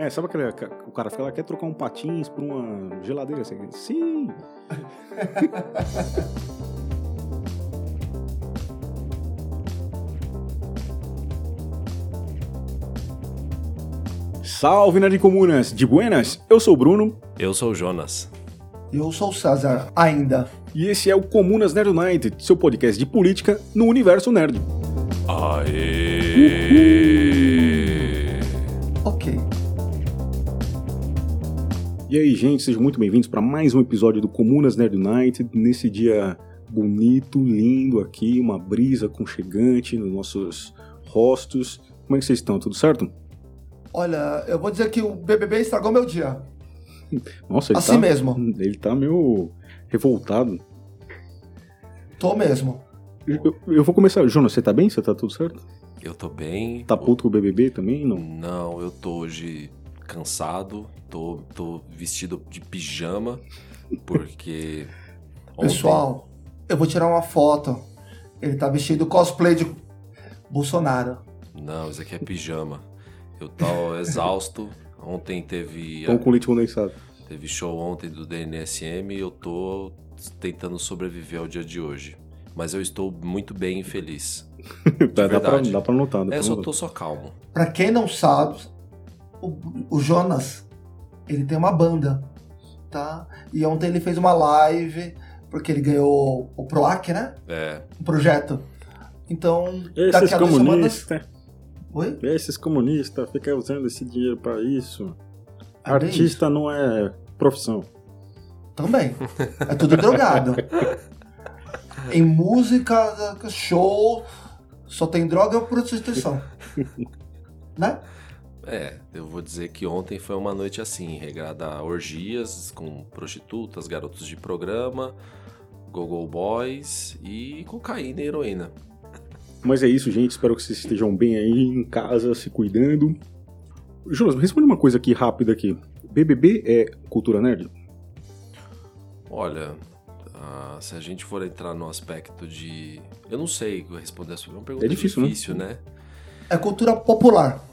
É, sabe aquele. O cara fala, quer trocar um patins por uma geladeira? Assim, Sim! Salve, Nerd Comunas! De buenas, eu sou o Bruno. Eu sou o Jonas. Eu sou o César, ainda. E esse é o Comunas Nerd United, seu podcast de política no universo nerd. Aê! E aí, gente, sejam muito bem-vindos para mais um episódio do Comunas Nerd United, nesse dia bonito, lindo aqui, uma brisa aconchegante nos nossos rostos. Como é que vocês estão? Tudo certo? Olha, eu vou dizer que o BBB estragou meu dia. Nossa, ele Assim tá, mesmo. Ele tá meio revoltado. Tô mesmo. Eu, eu vou começar. Jonas, você tá bem? Você tá tudo certo? Eu tô bem. Tá puto com o BBB também? Não. Não, eu tô hoje cansado. Tô, tô vestido de pijama. Porque. ontem- Pessoal, eu vou tirar uma foto. Ele tá vestido cosplay de Bolsonaro. Não, isso aqui é pijama. Eu tô exausto. Ontem teve, Pão com leite condensado. teve show ontem do DNSM e eu tô tentando sobreviver ao dia de hoje. Mas eu estou muito bem e feliz. dá, dá, pra, verdade. dá pra notar. Dá É, pra eu só notar. tô só calmo. Pra quem não sabe, o, o Jonas, ele tem uma banda, tá? E ontem ele fez uma live, porque ele ganhou o PROAC, né? É, Um projeto. Então, Esses daqui a duas semanas... comunistas, Oi? esses comunistas ficam usando esse dinheiro pra isso. É Artista não é profissão. Também. É tudo drogado. Em música, show, só tem droga e prostituição. Né? É, eu vou dizer que ontem foi uma noite assim, regrada a orgias com prostitutas, garotos de programa, gogo boys e cocaína e heroína. Mas é isso, gente. Espero que vocês estejam bem aí em casa, se cuidando. Jonas, responde uma coisa aqui rápida aqui. BBB é cultura nerd? Olha, ah, se a gente for entrar no aspecto de... Eu não sei responder essa pergunta. É uma pergunta É difícil, né? difícil né? É cultura popular.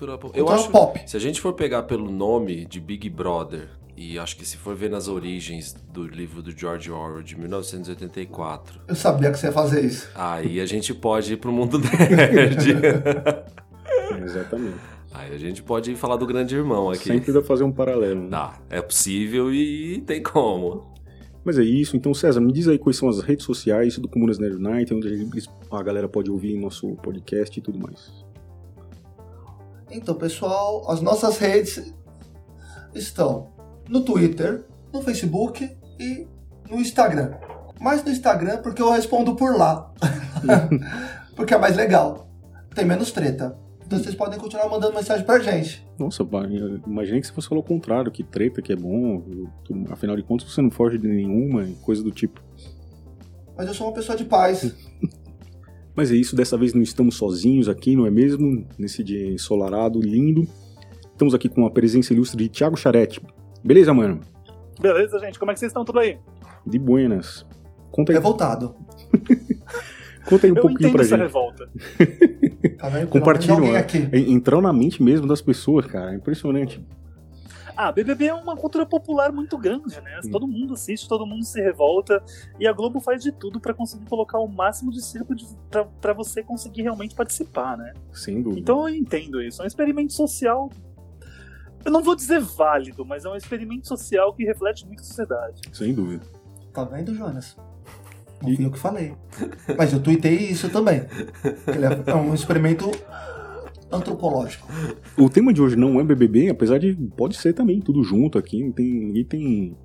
Cultura pop- Eu Cultura acho, pop. se a gente for pegar pelo nome de Big Brother, e acho que se for ver nas origens do livro do George Orwell de 1984, Eu sabia que você ia fazer isso. aí a gente pode ir pro mundo nerd. Exatamente. Aí a gente pode falar do grande irmão aqui. Sempre dá pra fazer um paralelo. né? Dá, é possível e tem como. Mas é isso. Então, César, me diz aí quais são as redes sociais do Comunas Nerd Night, onde a galera pode ouvir nosso podcast e tudo mais. Então, pessoal, as nossas redes estão no Twitter, no Facebook e no Instagram. Mais no Instagram porque eu respondo por lá. porque é mais legal. Tem menos treta. Então vocês podem continuar mandando mensagem pra gente. Nossa, imaginei que você fosse falar o contrário, que treta, que é bom. Afinal de contas, você não foge de nenhuma e coisa do tipo. Mas eu sou uma pessoa de paz. Mas é isso, dessa vez não estamos sozinhos aqui, não é mesmo? Nesse dia ensolarado, lindo. Estamos aqui com a presença ilustre de Thiago Charete. Beleza, mano? Beleza, gente? Como é que vocês estão? Tudo aí? De buenas. Conta aí, Revoltado. conta aí um eu pouquinho pra essa gente. revolta. Tá Compartilha, né? En- Entrou na mente mesmo das pessoas, cara. É impressionante. Ah, BBB é uma cultura popular muito grande, né? Sim. Todo mundo assiste, todo mundo se revolta. E a Globo faz de tudo pra conseguir colocar o máximo de circo de, pra, pra você conseguir realmente participar, né? Sem dúvida. Então eu entendo isso. É um experimento social. Eu não vou dizer válido, mas é um experimento social que reflete muito a sociedade. Sem dúvida. Tá vendo, Jonas? Não fui eu que falei. Mas eu tuitei isso também. É é um experimento antropológico. O tema de hoje não é BBB, apesar de pode ser também tudo junto aqui. Não tem, ninguém tem.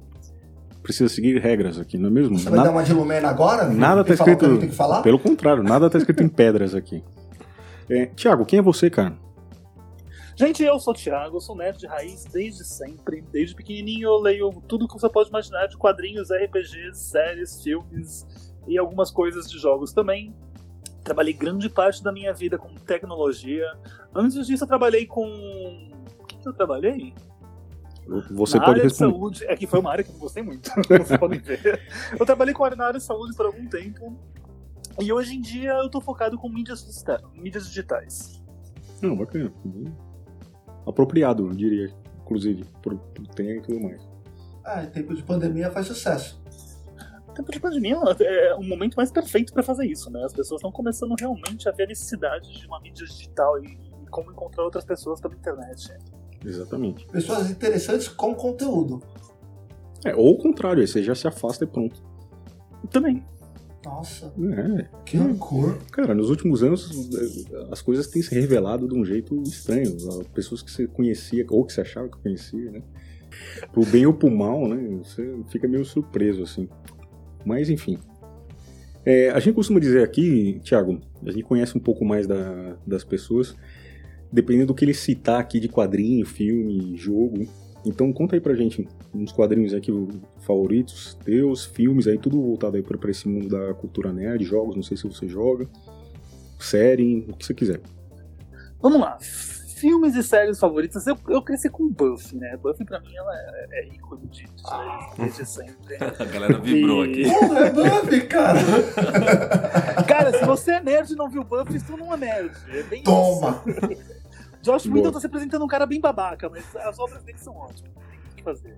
Precisa seguir regras aqui, não é mesmo? Você vai dar uma de Lumena agora? nada tá o escrito. que a gente tem que falar? Pelo contrário, nada tá escrito em pedras aqui. É, Tiago, quem é você, cara? Gente, eu sou o Thiago, eu sou nerd de raiz desde sempre. Desde pequenininho eu leio tudo que você pode imaginar de quadrinhos, RPGs, séries, filmes e algumas coisas de jogos também. Trabalhei grande parte da minha vida com tecnologia. Antes disso eu trabalhei com... O que que eu trabalhei? Você na pode área de responder. saúde. É que foi uma área que eu não gostei muito, vocês podem ver. Eu trabalhei com a- na área de saúde por algum tempo. E hoje em dia eu tô focado com mídias, mídias digitais. Não, bacana. apropriado, eu diria, inclusive, por, por tempo e tudo mais. Ah, em tempo de pandemia faz sucesso. Tempo de pandemia é o momento mais perfeito para fazer isso, né? As pessoas estão começando realmente a ver a necessidade de uma mídia digital e como encontrar outras pessoas pela internet. Exatamente. Pessoas interessantes com conteúdo. É, ou o contrário, aí você já se afasta e pronto. Também. Nossa, É, que rancor. cara, nos últimos anos as coisas têm se revelado de um jeito estranho. As Pessoas que você conhecia, ou que você achava que conhecia, né? Pro bem ou pro mal, né? Você fica meio surpreso, assim. Mas, enfim. É, a gente costuma dizer aqui, Thiago, a gente conhece um pouco mais da- das pessoas, dependendo do que ele citar aqui de quadrinho, filme, jogo. Então conta aí pra gente uns quadrinhos aqui favoritos teus, filmes aí, tudo voltado aí pra, pra esse mundo da cultura nerd, jogos, não sei se você joga, série, o que você quiser. Vamos lá. Filmes e séries favoritas. Eu, eu cresci com Buffy, né? Buffy pra mim ela é, é ícone de, de, desde sempre. A galera vibrou E- aqui. Porra, é Buffy, cara. Cara, se você é nerd e não viu Buffy, tu não é nerd. É bem Toma. isso. Josh. Whedon tá se apresentando um cara bem babaca, mas as obras dele são ótimas. Tem o que fazer.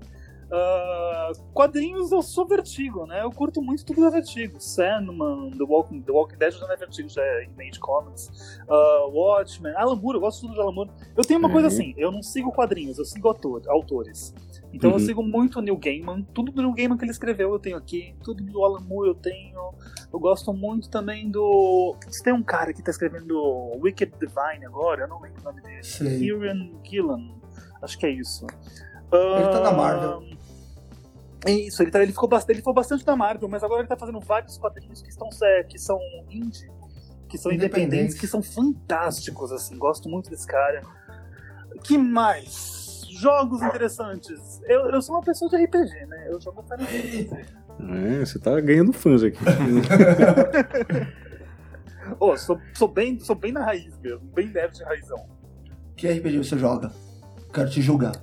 Ah, quadrinhos eu sou Vertigo, né? Eu curto muito tudo da Vertigo. Sandman, The Walking, The Walking Dead já não é Vertigo, já é Image Comics. Ah, Watchmen, Alan Moore, eu gosto tudo de Alan Moore. Eu tenho uma Uhum. coisa assim, eu não sigo quadrinhos, eu sigo autor, autores. Então eu Uhum. sigo muito o Neil Gaiman, tudo do Neil Gaiman que ele escreveu eu tenho aqui, tudo do Alan Moore eu tenho. Eu gosto muito também do. Tem um cara que tá escrevendo Wicked Divine agora, eu não lembro o nome dele. Sei. Kieran Gillan, acho que é isso. Ele tá na Marvel. É isso, ele, tá, ele, ficou bastante, ele ficou bastante na Marvel, mas agora ele tá fazendo vários quadrinhos que, estão, que são indie, que são independentes, que são fantásticos, assim, gosto muito desse cara. que mais? Jogos interessantes. Eu, eu sou uma pessoa de RPG, né? Eu jogo Fantasy. É, você tá ganhando fãs aqui. Ô, sou, sou, bem, sou bem na raiz mesmo, bem nerd de raizão. Que RPG você joga? Quero te julgar.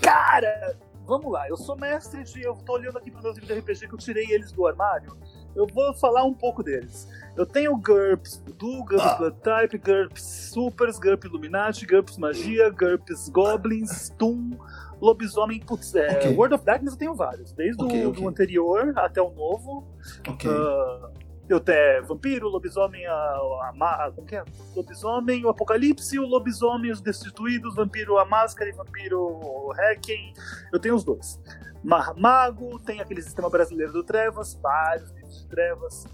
Cara, vamos lá, eu sou mestre de. Eu tô olhando aqui pros meus livros de RPG que eu tirei eles do armário. Eu vou falar um pouco deles. Eu tenho GURPS Voodoo, GURPS Ah. Blood Type, GURPS Supers, GURPS Illuminati, GURPS Magia, GURPS Goblins, Toon, Lobisomem. Putz, é, Ok. World of Darkness eu tenho vários, desde Ok, o ok. do anterior até o novo. Ok. Ah, eu tenho Vampiro, Lobisomem, a, a, a- como que é? Lobisomem, o Apocalipse, o Lobisomem, os Destituídos, Vampiro, a Máscara e Vampiro, o Hacking. Eu tenho os dois. Ma- Mago, tem aquele sistema brasileiro do Trevas, vários livros de Trevas.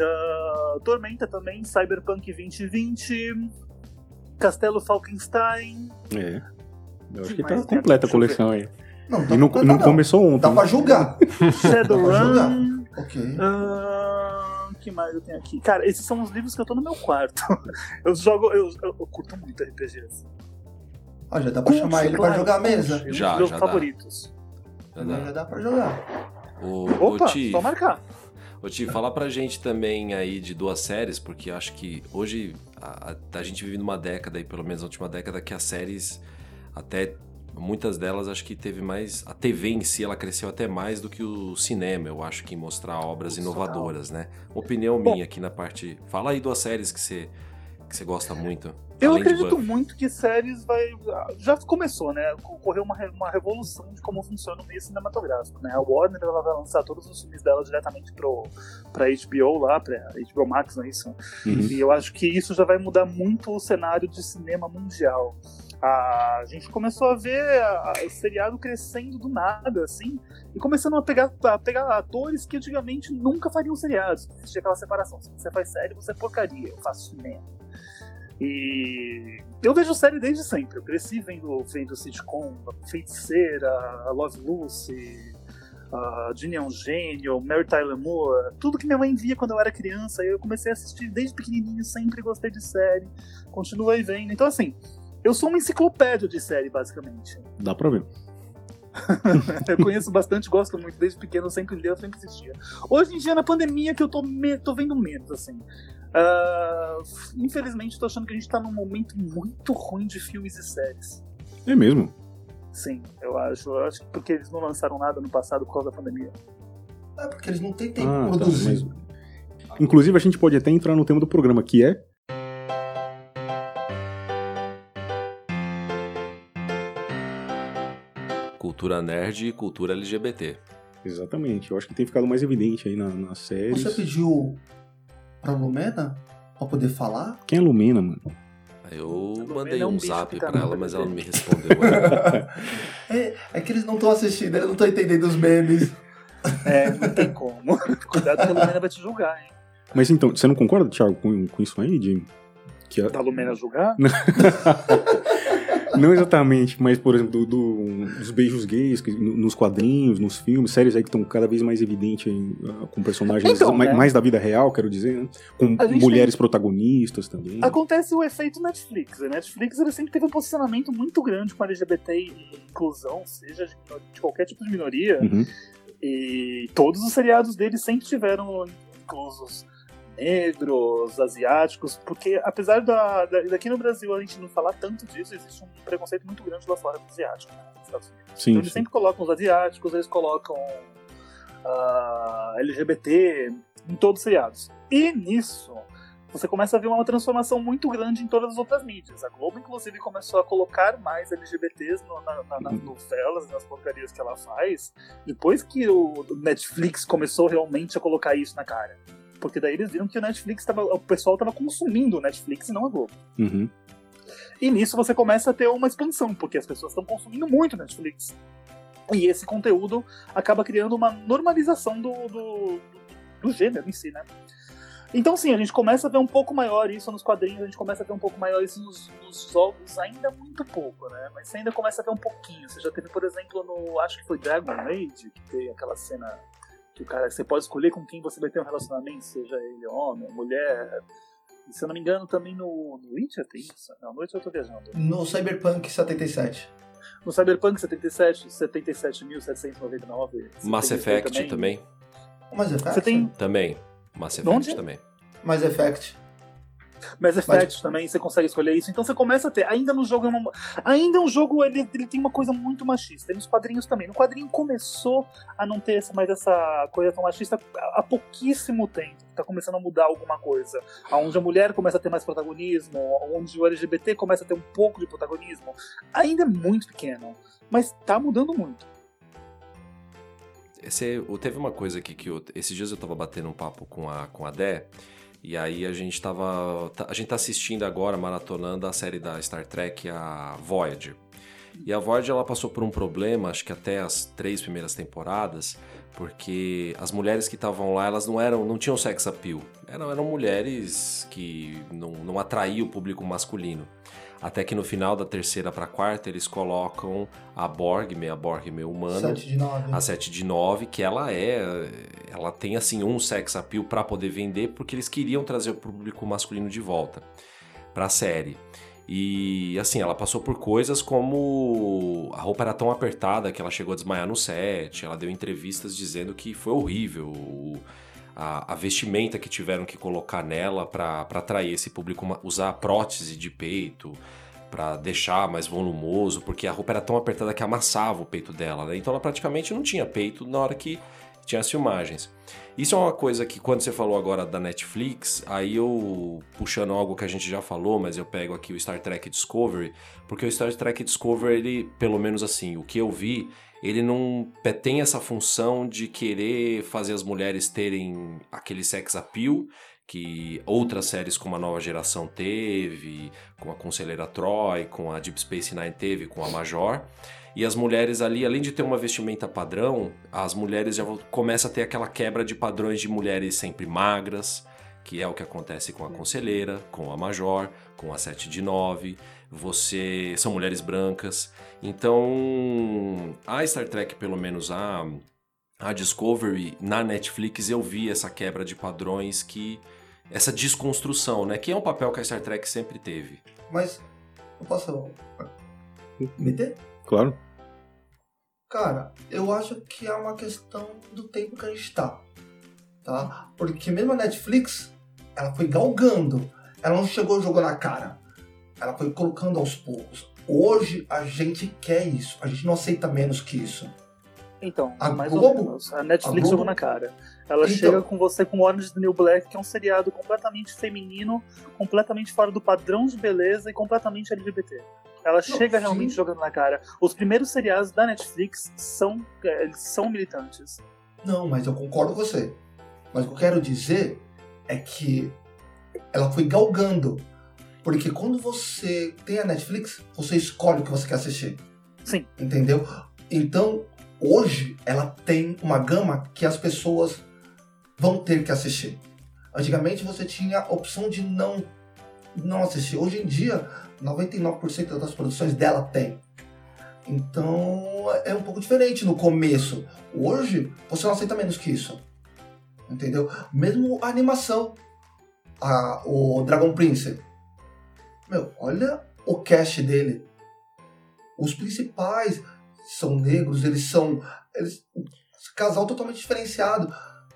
Ah, Tormenta também, Cyberpunk 2020. Castelo Falkenstein. É. Eu acho Que tá completa a coleção aí. Não, tá E não, completa, não começou ontem. Dá pra julgar. Shadowrun. ok. Ah, que mais eu tenho aqui? Cara, esses são os livros que eu tô no meu quarto. Eu jogo. Eu, eu, eu curto muito RPGs. Ah, já dá pra chamar ele pra Claro, jogar a mesa. Um Já, dos meus já dá. favoritos. Já Já dá. dá pra jogar. O, Opa, o Ti, só marcar. Ô, Ti, fala pra gente também aí de duas séries, porque acho que hoje a, a- a gente vive numa década, aí, pelo menos na última década, que as séries, até muitas delas, acho que teve mais. A TV em si, ela cresceu até mais do que o cinema, eu acho, que em mostrar obras inovadoras, né? Opinião Bom. minha aqui na parte. Fala aí duas séries que você, que você gosta muito. Eu acredito muito que séries vai. Já começou, né? Ocorreu uma, uma revolução de como funciona o meio cinematográfico, né? A Warner ela vai lançar todos os filmes dela diretamente pro, pra HBO lá, pra HBO Max, não é isso? Uhum. E eu acho que isso já vai mudar muito o cenário de cinema mundial. A gente começou a ver o seriado crescendo do nada, assim, e começando a pegar, a pegar atores que antigamente nunca fariam seriados. Existia aquela separação. Se você faz série, você é porcaria. Eu faço cinema. E eu vejo série desde sempre. Eu cresci vendo, vendo sitcom, Feiticeira, Love Lucy, a Ginny é um Gênio, Mary Tyler Moore, tudo que minha mãe via quando eu era criança. Eu comecei a assistir desde pequenininho, sempre gostei de série, continuei vendo. Então, assim, eu sou uma enciclopédia de série, basicamente. Dá pra ver. Eu conheço bastante, gosto muito, desde pequeno sempre li, eu sempre assistia. Hoje em dia, na pandemia, que eu tô, me- tô vendo menos, assim. Ah, infelizmente, tô achando que a gente tá num momento muito ruim de filmes e séries. É mesmo. Sim, eu acho. Eu acho que porque eles não lançaram nada no passado por causa da pandemia. É porque eles não têm tempo Ah, tá, produzir. mas- Inclusive, a gente pode até entrar no tema do programa, que é. Cultura nerd e cultura LGBT. Exatamente. Eu acho que tem ficado mais evidente aí na, nas séries. Você pediu pra Lumena pra poder falar? Quem é Lumena, mano? Eu mandei é um um zap tá pra ela, mas ela não me respondeu. É, é que eles não estão assistindo, eles não estão entendendo os memes. É, não tem como. Cuidado que a Lumena vai te julgar, hein? Mas então, você não concorda, Thiago, com, com isso aí, Jim? Que a- Da Lumena julgar? Não exatamente, mas, por exemplo, do, do- dos beijos gays que, no- nos quadrinhos, nos filmes, séries aí que estão cada vez mais evidentes ah, com personagens Então, mais, né? mais da vida real, quero dizer, né? Com mulheres protagonistas também. Acontece o efeito Netflix. A Netflix ele sempre teve um posicionamento muito grande com LGBT e inclusão, seja de, de qualquer tipo de minoria. Uhum. E todos os seriados dele sempre tiveram inclusos negros, asiáticos, porque apesar da, da- daqui no Brasil a gente não falar tanto disso, existe um preconceito muito grande lá fora do asiático, né, nos Estados Unidos. Sim, Então eles sim. sempre colocam os asiáticos, eles colocam ah, LGBT em todos os seriados. E nisso, você começa a ver uma transformação muito grande em todas as outras mídias. A Globo, inclusive, começou a colocar mais LGBTs no, na, na, nas novelas, nas porcarias que ela faz, depois que o Netflix começou realmente a colocar isso na cara. Porque daí eles viram que o Netflix tava, o pessoal estava consumindo o Netflix e não a Globo. Uhum. E nisso você começa a ter uma expansão, porque as pessoas estão consumindo muito Netflix. E esse conteúdo acaba criando uma normalização do, do, do gênero em si, né? Então, sim, a gente começa a ver um pouco maior isso nos quadrinhos, a gente começa a ver um pouco maior isso nos, nos jogos, ainda muito pouco, né? Mas você ainda começa a ver um pouquinho. Você já teve, por exemplo, no. Acho que foi Dragon Age, que tem aquela cena que o cara. Você pode escolher com quem você vai ter um relacionamento, seja ele homem, mulher. E, se eu não me engano, também no, no Witcher tem isso. Não, no Witcher eu tô viajando. No Cyberpunk 77. No Cyberpunk 77, 77.799. você Mass Effect também. O Mass Effect? Você tem Também. Mass Effect Onde? também. Mass Effect. Mass Effect também, você consegue escolher isso. Então você começa a ter. Ainda no jogo é Ainda um jogo ele, ele tem uma coisa muito machista. E nos quadrinhos também. No quadrinho começou a não ter essa, mais essa coisa tão machista há pouquíssimo tempo. Tá começando a mudar alguma coisa. Onde a mulher começa a ter mais protagonismo, onde o LGBT começa a ter um pouco de protagonismo. Ainda é muito pequeno. Mas tá mudando muito. Esse, o- teve uma coisa aqui que eu, esses dias eu tava batendo um papo com a, com a Dé, e aí a gente tava. tá- A gente tá assistindo agora, maratonando a série da Star Trek, a Voyager. E a Voyager ela passou por um problema, acho que até as três primeiras temporadas, porque as mulheres que estavam lá, elas não eram, não tinham sex appeal. Eram, eram mulheres que não, não atraíam o público masculino. Até que no final da terceira pra quarta, eles colocam a Borg, meia Borg, meio humana, 7 de 9. a 7 de 9, que ela é. Ela tem assim um sex appeal pra poder vender, porque eles queriam trazer o público masculino de volta pra série. E assim, ela passou por coisas como a roupa era tão apertada que ela chegou a desmaiar no set, ela deu entrevistas dizendo que foi horrível. A, a vestimenta que tiveram que colocar nela pra atrair esse público, ma- usar prótese de peito, Pra deixar mais volumoso, porque a roupa era tão apertada que amassava o peito dela, né? Então ela praticamente não tinha peito na hora que tinha as filmagens. Isso é uma coisa que quando você falou agora da Netflix, aí eu puxando algo que a gente já falou, mas eu pego aqui o Star Trek Discovery, porque o Star Trek Discovery, ele, pelo menos assim, o que eu vi, ele não tem essa função de querer fazer as mulheres terem aquele sex appeal que outras séries como a Nova Geração teve, com a Conselheira Troy, com a Deep Space Nine teve, com a Major. E as mulheres ali, além de ter uma vestimenta padrão, as mulheres já começam a ter aquela quebra de padrões de mulheres sempre magras, que é o que acontece com a Conselheira, com a Major, com a 7 de 9. Você são mulheres brancas. Então, a Star Trek, pelo menos a a Discovery na Netflix eu vi essa quebra de padrões que essa desconstrução, né, que é um papel que a Star Trek sempre teve. Mas, eu posso meter? Claro. Cara, eu acho que é uma questão do tempo que a gente tá. Tá? Porque mesmo a Netflix, ela foi galgando. Ela não chegou e jogou na cara. Ela foi colocando aos poucos. Hoje a gente quer isso. A gente não aceita menos que isso. Então, A mais Globo- ou menos. A Netflix a jogou na cara. Ela Então- chega com você com Orange is the New Black, que é um seriado completamente feminino, completamente fora do padrão de beleza e completamente LGBT. Ela chega realmente jogando na cara. Os primeiros seriados da Netflix são, é, eles são militantes. Não, mas eu concordo com você. Mas o que eu quero dizer é que ela foi galgando. Porque quando você tem a Netflix, você escolhe o que você quer assistir. Sim. Entendeu? Então, hoje, ela tem uma gama que as pessoas vão ter que assistir. Antigamente você tinha a opção de não, não assistir. Hoje em dia, 99% das produções dela tem. Então é um pouco diferente no começo. Hoje você não aceita menos que isso. Entendeu? Mesmo a animação. A, o Dragon Prince. Meu, olha o cast dele. Os principais são negros, eles são. Eles, casal totalmente diferenciado.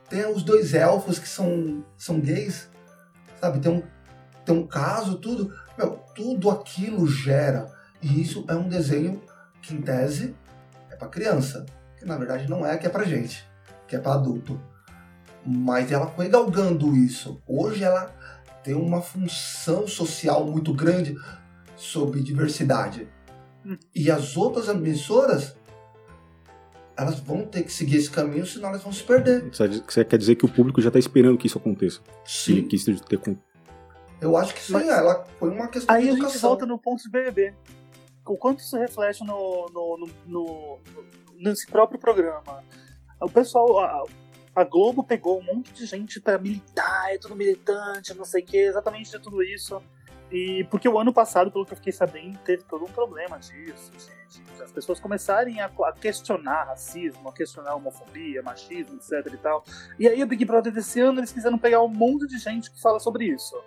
Tem os dois elfos que são, são gays. Sabe? Tem um, tem um caso, tudo. Meu, tudo aquilo gera. E isso é um desenho que, em tese, é para criança. Que na verdade não é, que é pra gente. Que é para adulto. Mas ela foi galgando isso. Hoje ela tem uma função social muito grande sobre diversidade. Hum. E as outras emissoras, elas vão ter que seguir esse caminho, senão elas vão se perder. Você quer dizer que o público já está esperando que isso aconteça? Sim. Ele quis ter com- Eu acho que sim, Mas- ela foi uma questão Aí de a gente educação. volta no ponto de BBB. O quanto isso reflete no, no, no, no- nesse próprio programa. O pessoal, a, Globo pegou um monte de gente pra militar, é tudo militante, não sei o que, exatamente de tudo isso. E porque o ano passado, pelo que eu fiquei sabendo, teve todo um problema disso. de as pessoas começarem a, a questionar racismo, a questionar homofobia, machismo, etc e tal. E aí o Big Brother desse ano, eles quiseram pegar um monte de gente que fala sobre isso.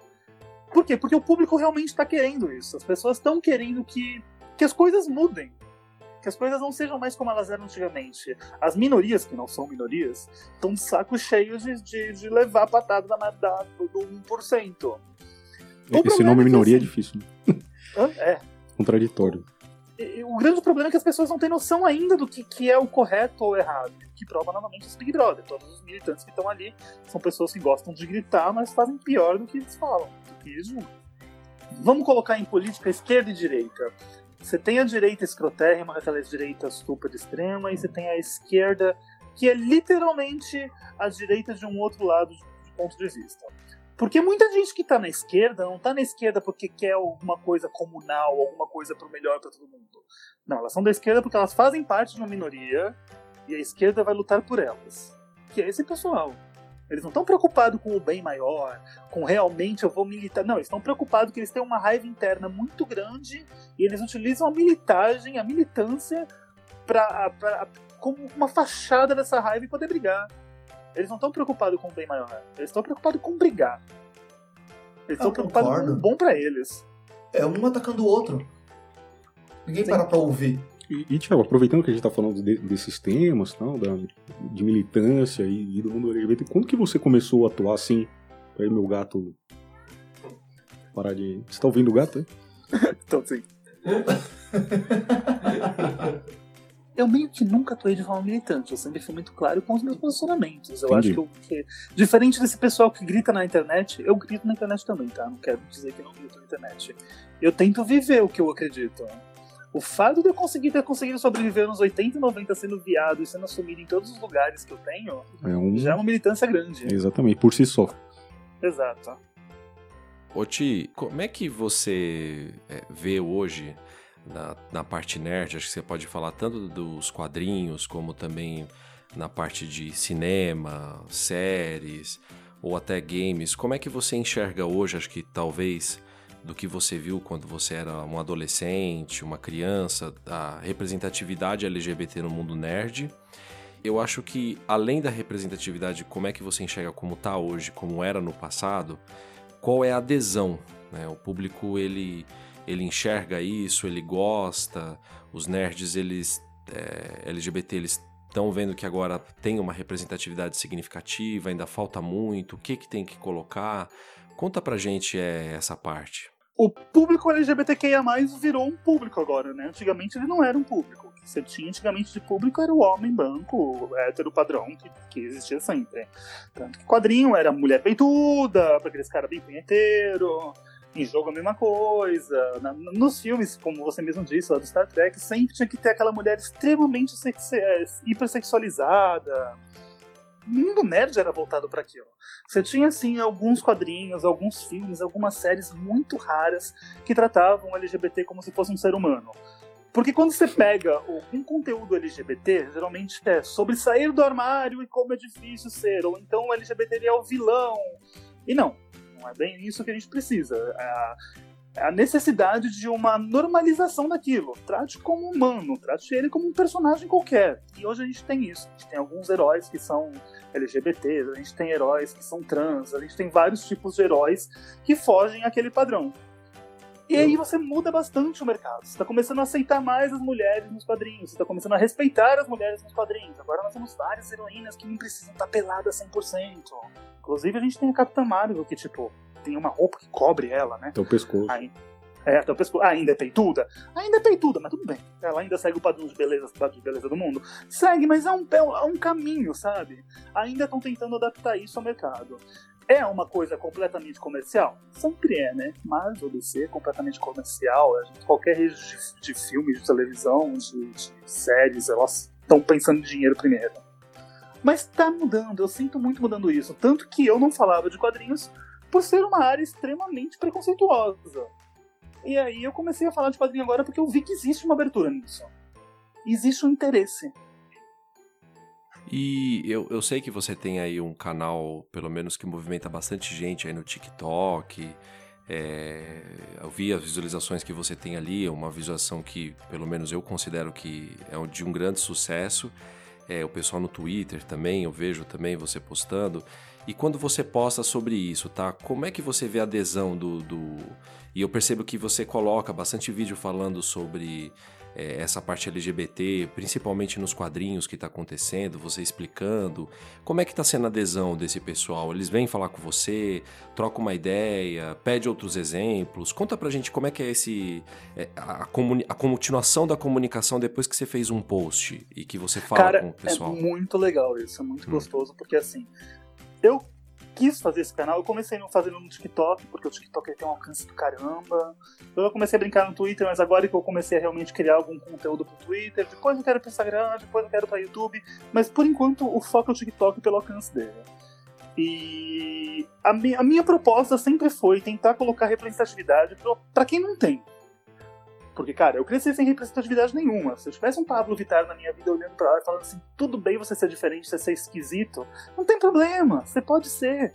Por quê? Porque o público realmente está querendo isso. As pessoas estão querendo que, que as coisas mudem. Que as coisas não sejam mais como elas eram antigamente. As minorias, que não são minorias, estão de saco cheio de, de, de levar a patada da, da, do, do 1%. O Esse problema nome é minoria é assim, difícil, né? É. contraditório. O grande problema é que as pessoas não têm noção ainda do que, que é o correto ou o errado. Que prova novamente esse Big Brother. Todos os militantes que estão ali são pessoas que gostam de gritar, mas fazem pior do que eles falam, do que eles julgam. Vamos colocar em política esquerda e direita. Você tem a direita escrotérrima, aquela direita super extrema, e você tem a esquerda, que é literalmente a direita de um outro lado de ponto de vista. Porque muita gente que tá na esquerda não tá na esquerda porque quer alguma coisa comunal, alguma coisa pro melhor para todo mundo. Não, elas são da esquerda porque elas fazem parte de uma minoria e a esquerda vai lutar por elas. Que é esse pessoal. Eles não estão preocupados com o bem maior, com realmente eu vou militar. Não, eles estão preocupados que eles têm uma raiva interna muito grande e eles utilizam a militagem, a militância, pra, pra, como uma fachada dessa raiva e poder brigar. Eles não estão preocupados com o bem maior, eles estão preocupados com brigar. Eles estão Eu preocupados com o bom pra eles. É um atacando o outro. Ninguém Sim. para pra ouvir. E, e Thiago, aproveitando que a gente está falando de- desses temas, tal, da, de militância e, e do mundo LGBT, quando que você começou a atuar assim? Aí meu gato parar de. Você tá ouvindo o gato? É? Então, assim. Eu meio que nunca atuei de forma militante, eu sempre fui muito claro com os meus posicionamentos. Eu Entendi. acho que, eu- que, diferente desse pessoal que grita na internet, eu grito na internet também, tá? Não quero dizer que não grito na internet. Eu tento viver o que eu acredito. O fato de eu conseguir ter conseguido sobreviver nos 80 e 90 sendo viado e sendo assumido em todos os lugares que eu tenho, É um. já é uma militância grande. Exatamente, por si só. Exato. Ô Ti, como é que você é, vê hoje na, na parte nerd? Acho que você pode falar tanto dos quadrinhos como também na parte de cinema, séries ou até games. Como é que você enxerga hoje, acho que talvez do que você viu quando você era um adolescente, uma criança, a representatividade LGBT no mundo nerd? Eu acho que além da representatividade, como é que você enxerga como tá hoje, como era no passado? qual é a adesão. Né? O público ele, ele enxerga isso, ele gosta. Os nerds eles é, LGBT eles estão vendo que agora tem uma representatividade significativa, ainda falta muito. O que que tem que colocar? Conta pra gente é, essa parte. O público LGBTQIA virou um público agora, né? Antigamente ele não era um público. O que você tinha antigamente de público era o homem branco, hétero padrão, que, que existia sempre. Tanto que quadrinho era mulher peituda, pra aqueles caras bem punheteiro. Em jogo a mesma coisa. Na, nos filmes, como você mesmo disse, lá do Star Trek, sempre tinha que ter aquela mulher extremamente é, hipersexualizada. Mundo nerd era voltado para aquilo. Você tinha, assim, alguns quadrinhos, alguns filmes, algumas séries muito raras que tratavam o LGBT como se fosse um ser humano. Porque quando você pega algum conteúdo LGBT, geralmente é sobre sair do armário e como é difícil ser, ou então o LGBT é o vilão. E não, não é bem isso que a gente precisa. A, necessidade de uma normalização daquilo. Trate como humano, trate ele como um personagem qualquer. E hoje a gente tem isso. A gente tem alguns heróis que são LGBTs, a gente tem heróis que são trans, a gente tem vários tipos de heróis que fogem àquele padrão. E aí você muda bastante o mercado. Você está começando a aceitar mais as mulheres nos quadrinhos. Você está começando a respeitar as mulheres nos quadrinhos. Agora nós temos várias heroínas que não precisam estar peladas 100%. Inclusive a gente tem a Capitã Marvel, que tipo, tem uma roupa que cobre ela, né? O pescoço. Aí, é, o pescoço. Ah, ainda é peituda? Ainda é peituda, mas tudo bem. Ela ainda segue o padrão de beleza, padrão de beleza do mundo. Segue, mas é um, é um caminho, sabe? Ainda estão tentando adaptar isso ao mercado. É uma coisa completamente comercial? Sempre é, né? Mas o DC é completamente comercial. Gente, qualquer rede de, de filmes, de televisão, de, de séries, elas estão pensando em dinheiro primeiro. Mas tá mudando, eu sinto muito mudando isso. Tanto que eu não falava de quadrinhos por ser uma área extremamente preconceituosa. E aí eu comecei a falar de quadrinho agora porque eu vi que existe uma abertura nisso. Existe um interesse. E eu, eu sei que você tem aí um canal, pelo menos que movimenta bastante gente aí no TikTok. É, eu vi as visualizações que você tem ali, é uma visualização que, pelo menos eu considero que é de um grande sucesso. É, o pessoal no Twitter também, eu vejo também você postando. E quando você posta sobre isso, tá? Como é que você vê a adesão do. do... E eu percebo que você coloca bastante vídeo falando sobre é, essa parte LGBT, principalmente nos quadrinhos que está acontecendo, você explicando. Como é que está sendo a adesão desse pessoal? Eles vêm falar com você, troca uma ideia, pede outros exemplos. Conta pra gente como é que é esse. É, a, a, continuação da comunicação depois que você fez um post e que você fala Cara, com o pessoal. É muito legal isso, é muito hum. gostoso, porque assim eu quis fazer esse canal, eu comecei fazendo no TikTok, porque o TikTok tem um alcance do caramba. Eu comecei a brincar no Twitter, mas agora que eu comecei a realmente criar algum conteúdo pro Twitter, depois eu quero pro Instagram, depois eu quero pra YouTube, mas por enquanto o foco é o TikTok pelo alcance dele. E a minha, a minha proposta sempre foi tentar colocar representatividade para quem não tem. Porque, cara, eu cresci sem representatividade nenhuma. Se eu tivesse um Pablo Vittar na minha vida olhando pra lá e falando assim, tudo bem você ser diferente, você ser esquisito, não tem problema, você pode ser.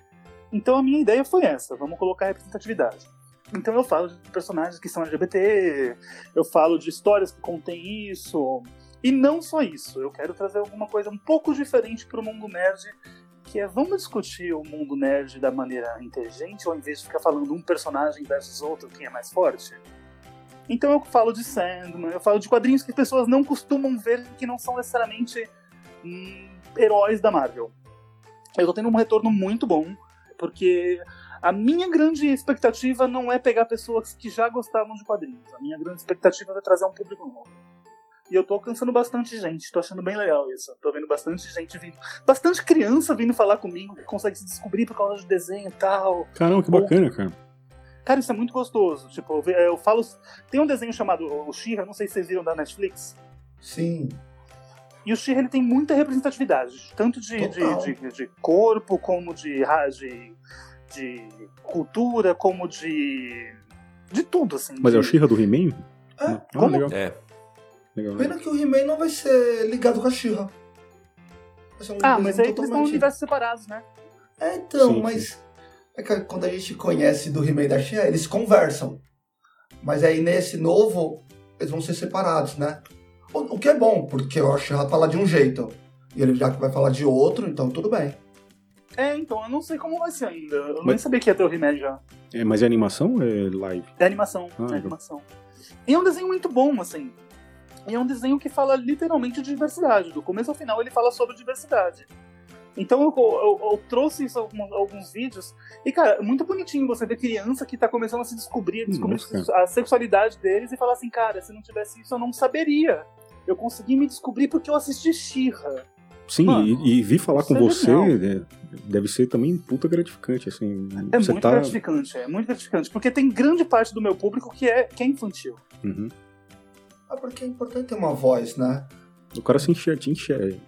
Então a minha ideia foi essa, vamos colocar representatividade. Então eu falo de personagens que são LGBT, eu falo de histórias que contêm isso. E não só isso, eu quero trazer alguma coisa um pouco diferente pro mundo nerd, que é vamos discutir o mundo nerd da maneira inteligente, ao invés de ficar falando um personagem versus outro, quem é mais forte. Então eu falo de Sandman, eu falo de quadrinhos que as pessoas não costumam ver, que não são necessariamente hum, heróis da Marvel. Eu tô tendo um retorno muito bom, porque a minha grande expectativa não é pegar pessoas que já gostavam de quadrinhos. A minha grande expectativa é trazer um público novo. E eu tô alcançando bastante gente, tô achando bem legal isso. Tô vendo bastante gente vindo. Bastante criança vindo falar comigo, que consegue se descobrir por causa de desenho e tal. Caramba, que bacana, cara. Cara, isso é muito gostoso. Tipo, eu falo. Tem um desenho chamado O Shira, não sei se vocês viram da Netflix. Sim. E o Shira ele tem muita representatividade, tanto de, de, de, de, corpo, como de, de, de cultura, como de. de tudo, assim. Mas é o Shira do He-Man? É. Ah, como? legal. É. Legal, Pena que o He-Man não vai ser ligado com a Shira. Um ah, mas aí eles estão em universos separados, né? É, então, sim, mas. Sim é que quando a gente conhece do He-Man da Xia, eles conversam. Mas aí nesse novo, eles vão ser separados, né? O, o que é bom, porque o Xia fala de um jeito. E ele já vai falar de outro, então tudo bem. É, então, eu não sei como vai ser ainda. Eu mas... nem sabia que ia ter o He-Man já. É, mas é animação ou é live? É animação, ah, é animação. E é um desenho muito bom, assim. E é um desenho que fala literalmente de diversidade. Do começo ao final ele fala sobre diversidade. Então eu, eu, eu trouxe isso alguns, alguns vídeos. E, cara, é muito bonitinho você ver criança que tá começando a se descobrir, a descobrir Nossa, a sexualidade deles e falar assim, cara, se não tivesse isso eu não saberia. Eu consegui me descobrir porque eu assisti Xirra. Sim, Mano, e, e vir falar com é você é, deve ser também puta gratificante, assim. É você muito tá... gratificante, é muito gratificante. Porque tem grande parte do meu público que é, que é infantil. Uhum. Ah, porque é importante ter uma voz, né? O cara se enxerga, te enxerga,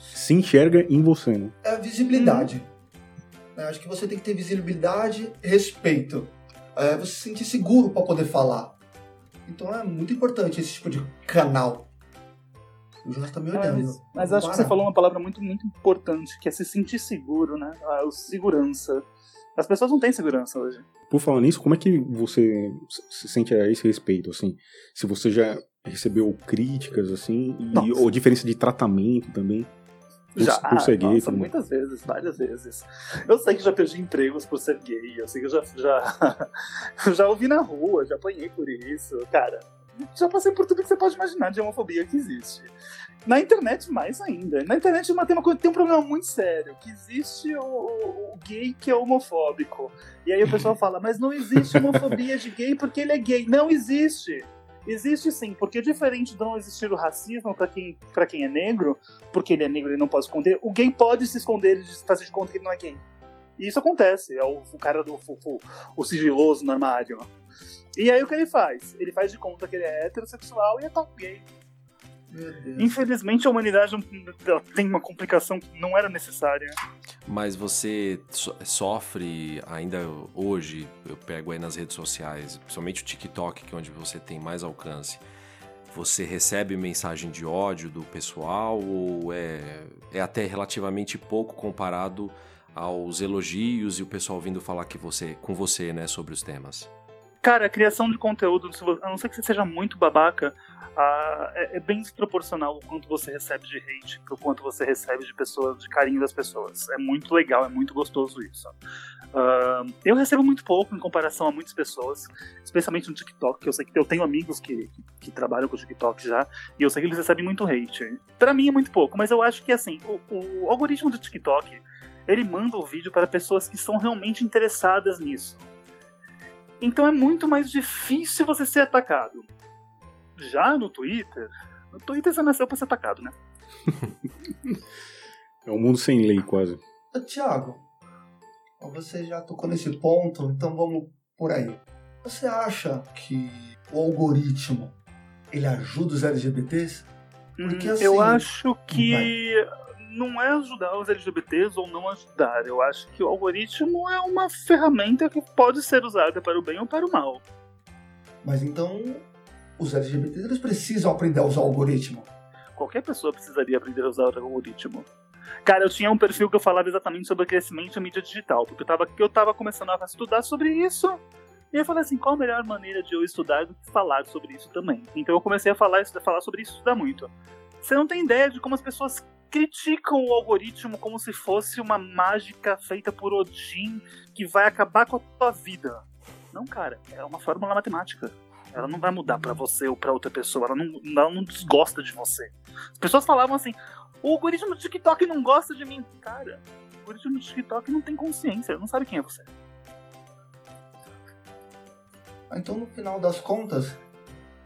se enxerga em você, né? É a visibilidade. Eu acho que você tem que ter visibilidade e respeito. É, você se sentir seguro para poder falar. Então é muito importante esse tipo de canal. O Jonas tá me olhando. Mas, mas acho que você falou uma palavra muito, muito importante, que é se sentir seguro, né? A segurança. As pessoas não têm segurança hoje. Por falar nisso, como é que você se sente a esse respeito, assim? Se você já recebeu críticas, assim, e, ou diferença de tratamento também? Já, por ser gay, nossa, muitas vezes, várias vezes. Eu sei que já perdi empregos por ser gay, eu sei que eu já, já, já ouvi na rua, já apanhei por isso, cara. Já passei por tudo que você pode imaginar de homofobia que existe. Na internet, mais ainda. Na internet tem, uma, tem um problema muito sério, que existe o, o- o gay que é homofóbico. E aí o pessoal fala, mas não existe homofobia de gay porque ele é gay. Não existe! Existe sim, porque diferente de não existir o racismo pra quem, pra quem é negro, porque ele é negro e não pode esconder, o gay pode se esconder e fazer de conta que ele não é gay. E isso acontece, é o, o cara do o- o sigiloso no armário. E aí o que ele faz? Ele faz de conta que ele é heterossexual e é top gay. Infelizmente a humanidade não- tem uma complicação que não era necessária. Mas você so- sofre ainda hoje, eu pego aí nas redes sociais, principalmente o TikTok, que é onde você tem mais alcance. Você recebe mensagem de ódio do pessoal ou é, é até relativamente pouco comparado aos elogios e o pessoal vindo falar que você, com você, né, sobre os temas? Cara, a criação de conteúdo, a não ser que você seja muito babaca, ah, é, é bem desproporcional o quanto você recebe de hate pro quanto você recebe de pessoas, de carinho das pessoas. É muito legal, é muito gostoso isso. Eu recebo muito pouco em comparação a muitas pessoas, especialmente no TikTok, eu sei que eu tenho amigos que, que, que trabalham com o TikTok já, e eu sei que eles recebem muito hate. Pra mim é muito pouco, mas eu acho que assim, o, o algoritmo do TikTok, ele manda o vídeo para pessoas que estão realmente interessadas nisso. Então é muito mais difícil você ser atacado. Já no Twitter, no Twitter você nasceu pra ser atacado, né? É um mundo sem lei, quase. Tiago, você já tocou nesse ponto, então vamos por aí. Você acha que o algoritmo ele ajuda os LGBTs? Porque, Hum, assim, eu acho que não é ajudar os LGBTs ou não ajudar. Eu acho que o algoritmo é uma ferramenta que pode ser usada para o bem ou para o mal. Mas então os LGBTs eles precisam aprender a usar o algoritmo. Qualquer pessoa precisaria aprender a usar o algoritmo. Cara, eu tinha um perfil que eu falava exatamente sobre crescimento e mídia digital, porque eu tava, eu tava começando a estudar sobre isso. E eu falei assim, qual a melhor maneira de eu estudar do que falar sobre isso também? Então eu comecei a falar, a falar sobre isso estudar muito. Você não tem ideia de como as pessoas criticam o algoritmo como se fosse uma mágica feita por Odin que vai acabar com a tua vida. Não, cara, é uma fórmula matemática. Ela não vai mudar pra você ou pra outra pessoa. Ela não, ela não desgosta de você. As pessoas falavam assim: o algoritmo do TikTok não gosta de mim. Cara, o algoritmo do TikTok não tem consciência, não sabe quem é você. Então no final das contas,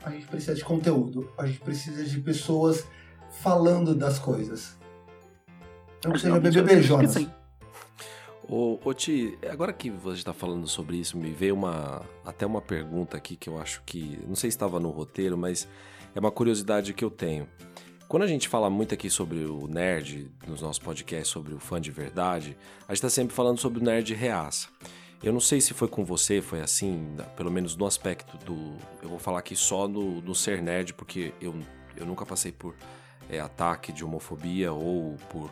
a gente precisa de conteúdo. A gente precisa de pessoas falando das coisas. Que seja BBB, Jonas. sim. Ô, ô Ti, agora que você está falando sobre isso, me veio uma até uma pergunta aqui que eu acho que. Não sei se estava no roteiro, mas é uma curiosidade que eu tenho. Quando a gente fala muito aqui sobre o nerd, nos nossos podcasts sobre o fã de verdade, a gente está sempre falando sobre o nerd reaça. Eu não sei se foi com você, foi assim, pelo menos no aspecto do. Eu vou falar aqui só no, no ser nerd, porque eu, eu nunca passei por é, ataque de homofobia ou por,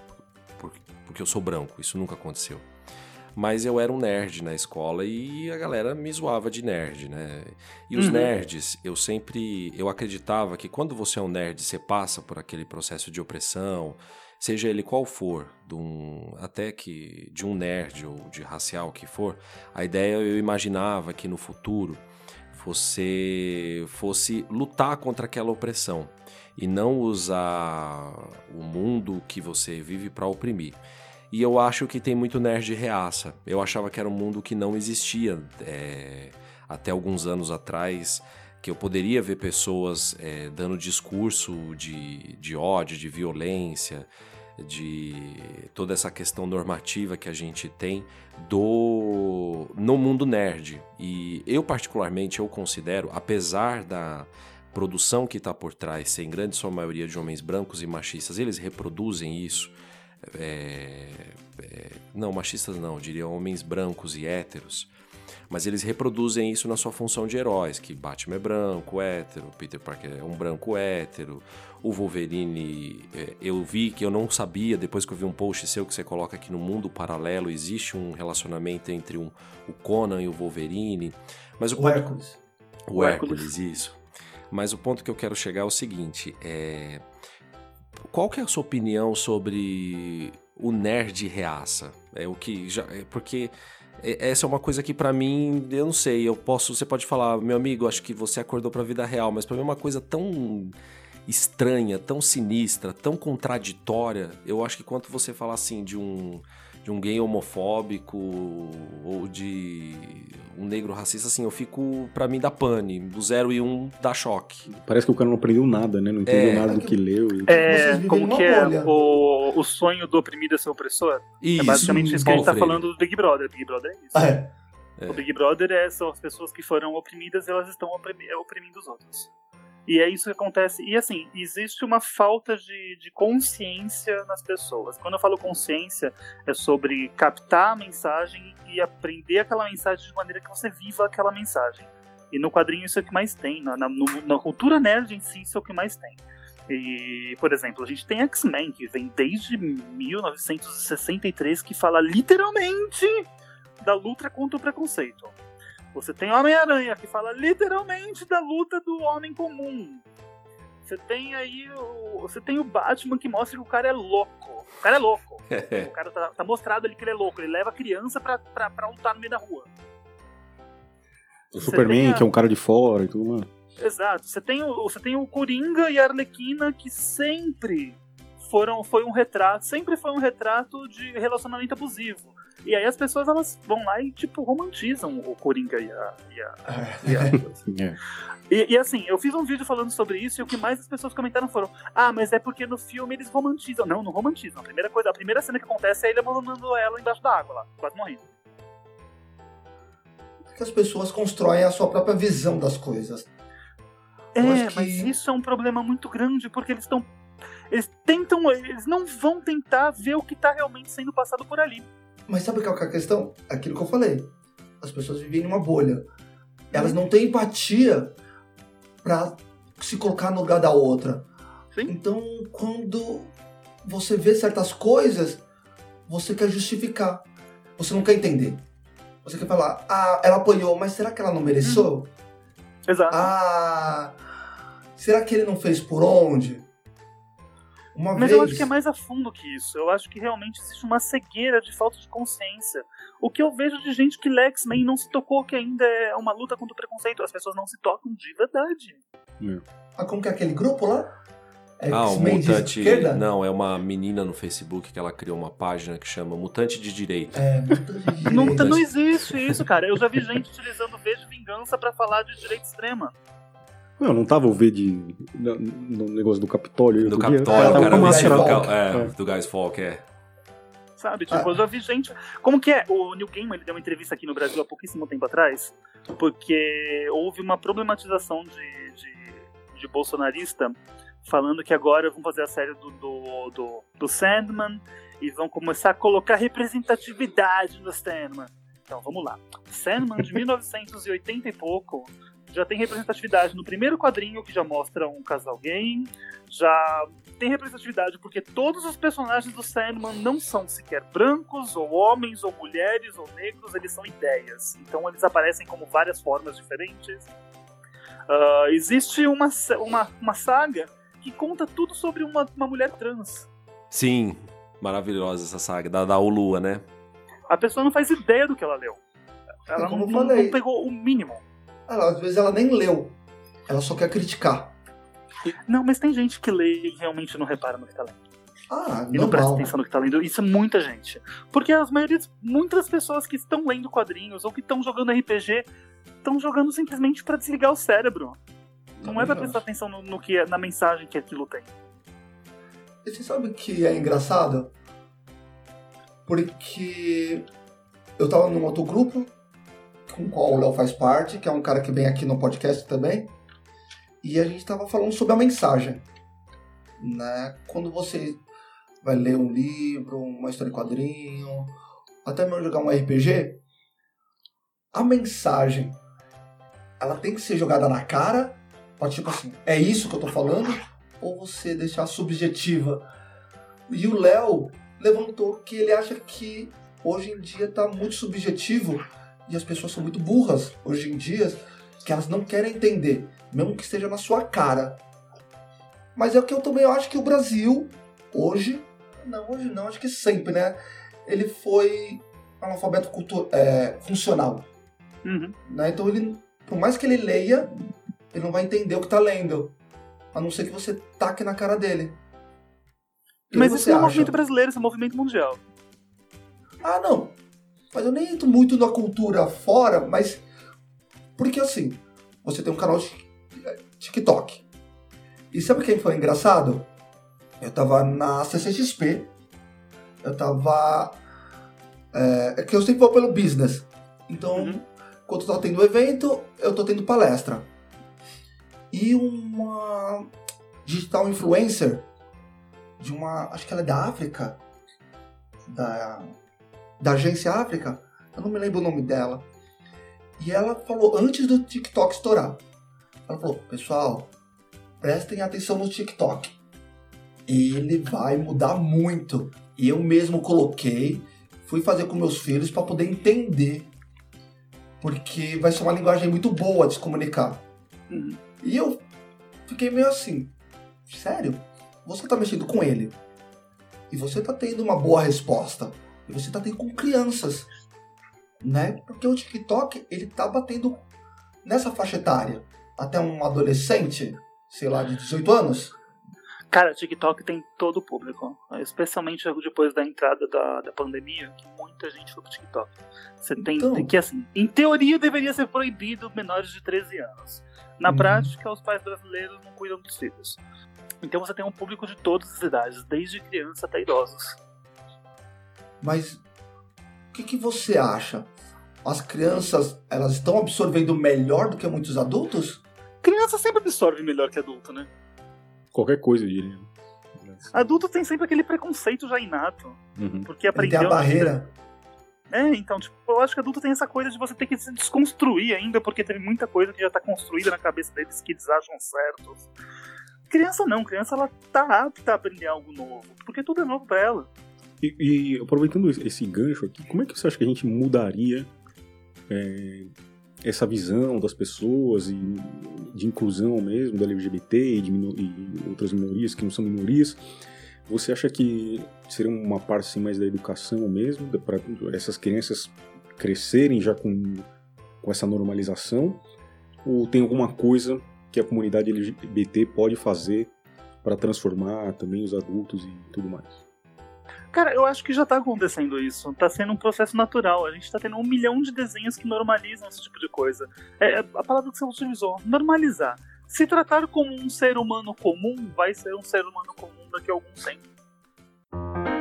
por, porque eu sou branco, isso nunca aconteceu. Mas eu era um nerd na escola e a galera me zoava de nerd, né? E os Uhum. nerds, eu sempre. Eu acreditava que quando você é um nerd, você passa por aquele processo de opressão, seja ele qual for, de um, até que de um nerd ou de racial que for, a ideia eu imaginava que no futuro você fosse lutar contra aquela opressão e não usar o mundo que você vive para oprimir. E eu acho que tem muito nerd reaça. Eu achava que era um mundo que não existia é, até alguns anos atrás, que eu poderia ver pessoas é, dando discurso de, de ódio, de violência, de toda essa questão normativa que a gente tem do no mundo nerd. E eu particularmente eu considero, apesar da produção que está por trás ser em grande sua maioria de homens brancos e machistas, eles reproduzem isso. É, é, não, machistas não, diria homens brancos e héteros mas eles reproduzem isso na sua função de heróis, que Batman é branco, hétero, Peter Parker é um branco hétero, o Wolverine, é, eu vi que eu não sabia, depois que eu vi um post seu que você coloca aqui no mundo paralelo, existe um relacionamento entre um, o Conan e o Wolverine, mas o, o ponto, Hércules. O, o Hércules, Hércules, isso. Mas o ponto que eu quero chegar é o seguinte, é... Qual que é a sua opinião sobre o nerd reaça? É o que já, é porque essa é uma coisa que para mim, eu não sei, eu posso, você pode falar, meu amigo, acho que você acordou para a vida real, mas para mim é uma coisa tão estranha, tão sinistra, tão contraditória. Eu acho que quando você fala assim de um de um gay homofóbico ou de um negro racista, assim, eu fico, para mim, da pane. Do zero e um dá choque. Parece que o cara não aprendeu nada, né? Não entendeu é, nada do que leu. E... É, como que é o, o sonho do oprimido é ser opressor? Isso, é basicamente isso que a gente tá falando do Big Brother. Big Brother é isso. É. É. O Big Brother é, são as pessoas que foram oprimidas e elas estão oprimindo os outros. E é isso que acontece. E assim, existe uma falta de, de consciência nas pessoas. Quando eu falo consciência, é sobre captar a mensagem e aprender aquela mensagem de maneira que você viva aquela mensagem. E no quadrinho isso é o que mais tem. Na, na, na cultura nerd em si, isso é o que mais tem. E, por exemplo, a gente tem X-Men, que vem desde 1963, que fala literalmente da luta contra o preconceito. Você tem Homem-Aranha, que fala literalmente da luta do homem comum. Você tem aí o. Você tem o Batman que mostra que o cara é louco. O cara é louco. o cara tá, tá, mostrado ali que ele é louco. Ele leva a criança pra, pra, pra lutar no meio da rua. O você Superman, a... que é um cara de fora e tudo, mano. Exato. Você tem, o, você tem o Coringa e a Arlequina que sempre foram, foi um retrato, sempre foi um retrato de relacionamento abusivo. E aí as pessoas elas vão lá e, tipo, romantizam o Coringa e a. E, a, e, a é. e, e, assim, eu fiz um vídeo falando sobre isso e o que mais as pessoas comentaram foram: Ah, mas é porque no filme eles romantizam. Não, não romantizam. A primeira coisa, a primeira cena que acontece é ele abandonando ela embaixo da água lá, quase morrendo. Que as pessoas constroem a sua própria visão das coisas. É, que... mas isso é um problema muito grande, porque eles estão. Eles tentam. Eles não vão tentar ver o que está realmente sendo passado por ali. Mas sabe qual é a questão? Aquilo que eu falei. As pessoas vivem numa bolha. Elas não têm empatia para se colocar no lugar da outra. Sim. Então, quando você vê certas coisas, você quer justificar. Você não quer entender. Você quer falar, ah, ela apanhou, mas será que ela não mereceu? Uhum. Exato. Ah, será que ele não fez por onde? Uma Mas vez... eu acho que é mais a fundo que isso. Eu acho que realmente existe uma cegueira de falta de consciência. O que eu vejo de gente que Lexman não se tocou que ainda é uma luta contra o preconceito. As pessoas não se tocam de verdade. É. Ah, como que é aquele grupo lá? É ah, o Mutante. Não, é uma menina no Facebook que ela criou uma página que chama Mutante de Direita. É, Mutante de Direita. Não, não existe isso, cara. Eu já vi gente utilizando V de vingança para falar de direita extrema. Não, não tava o V de, no, no negócio do Capitólio. Do Capitólio, cara, o é, é, do Guys Folk, é. Sabe, tipo, ah. eu já vi gente. Como que é? O Neil Gaiman ele deu uma entrevista aqui no Brasil há pouquíssimo tempo atrás, porque houve uma problematização de, de, de bolsonarista falando que agora vão fazer a série do, do, do, do Sandman e vão começar a colocar representatividade no Sandman. Então vamos lá. Sandman de 1980 e pouco já tem representatividade no primeiro quadrinho, que já mostra um casal gay, já tem representatividade porque todos os personagens do Sandman não são sequer brancos, ou homens, ou mulheres, ou negros, eles são ideias. Então eles aparecem como várias formas diferentes. Uh, existe uma, uma, uma saga que conta tudo sobre uma, uma mulher trans. Sim, maravilhosa essa saga, da, da Olua, né? A pessoa não faz ideia do que ela leu. Ela não, não, não pegou o mínimo. Ela, às vezes ela nem leu. Ela só quer criticar. Não, mas tem gente que lê e realmente não repara no que tá lendo. Ah, e não presta atenção no que tá lendo. Isso é muita gente. Porque as maiorias, muitas pessoas que estão lendo quadrinhos ou que estão jogando RPG estão jogando simplesmente para desligar o cérebro. Não é pra prestar atenção no, no, que é, na mensagem que aquilo tem. E você sabe que é engraçado? Porque eu tava num outro grupo, com o qual o Léo faz parte, que é um cara que vem aqui no podcast também, e a gente tava falando sobre a mensagem. Né? Quando você vai ler um livro, uma história em quadrinho, até mesmo jogar um RPG, a mensagem ela tem que ser jogada na cara, tipo assim, é isso que eu tô falando, ou você deixar subjetiva. E o Léo levantou que ele acha que hoje em dia tá muito subjetivo e as pessoas são muito burras hoje em dia, que elas não querem entender, mesmo que esteja na sua cara. Mas é o que eu também acho que o Brasil, hoje, não, hoje não, acho que sempre, né? Ele foi analfabeto cultu- é, funcional. Uhum. Né? Então ele, por mais que ele leia, ele não vai entender o que tá lendo. A não ser que você taque na cara dele. Mas isso não é um movimento brasileiro, isso é um movimento mundial. Ah, não. Mas eu nem entro muito na cultura fora, mas. Porque assim, você tem um canal de TikTok. E sabe quem foi engraçado? Eu tava na CCXP. Eu tava. É, é que eu sempre vou pelo business. Então, Uhum. quando eu tô tendo evento, eu tô tendo palestra. E uma digital influencer de uma. Acho que ela é da África. Da, da agência África. Eu não me lembro o nome dela. E ela falou antes do TikTok estourar. Ela falou, pessoal, prestem atenção no TikTok. Ele vai mudar muito. E eu mesmo coloquei, fui fazer com meus filhos para poder entender. Porque vai ser uma linguagem muito boa de se comunicar. Uhum. E eu fiquei meio assim, sério? Você tá mexendo com ele. E você tá tendo uma boa resposta. E você tá tendo com crianças. Né? Porque o TikTok, ele tá batendo nessa faixa etária. Até um adolescente, sei lá, de 18 anos. Cara, o TikTok tem todo o público. Especialmente depois da entrada da, da pandemia, que muita gente foi pro TikTok. Você tem, Então. que, assim, em teoria deveria ser proibido menores de 13 anos. Na Uhum. prática, os pais brasileiros não cuidam dos filhos. Então você tem um público de todas as idades, desde criança até idosos. Mas o que, que você acha? As crianças, elas estão absorvendo melhor do que muitos adultos? Criança sempre absorve melhor que adulto, né? Qualquer coisa, eu diria. Adulto tem sempre aquele preconceito já inato. Uhum. Porque Ele tem aprendeu. a barreira. É, então, tipo, eu acho que adulto tem essa coisa de você ter que se desconstruir ainda, porque teve muita coisa que já tá construída na cabeça deles que eles acham certos. Criança não, criança ela tá apta a aprender algo novo, porque tudo é novo pra ela. E, e aproveitando esse gancho aqui, como é que você acha que a gente mudaria é, essa visão das pessoas e de inclusão mesmo, da LGBT e, de e outras minorias que não são minorias? Você acha que seria uma parte assim, mais da educação mesmo, para essas crianças crescerem já com, com essa normalização? Ou tem alguma coisa que a comunidade LGBT pode fazer para transformar também os adultos e tudo mais? Cara, eu acho que já tá acontecendo isso. Tá sendo um processo natural. A gente tá tendo um milhão de desenhos que normalizam esse tipo de coisa. É a palavra que você utilizou, normalizar. Se tratar como um ser humano comum, vai ser um ser humano comum daqui a algum tempo.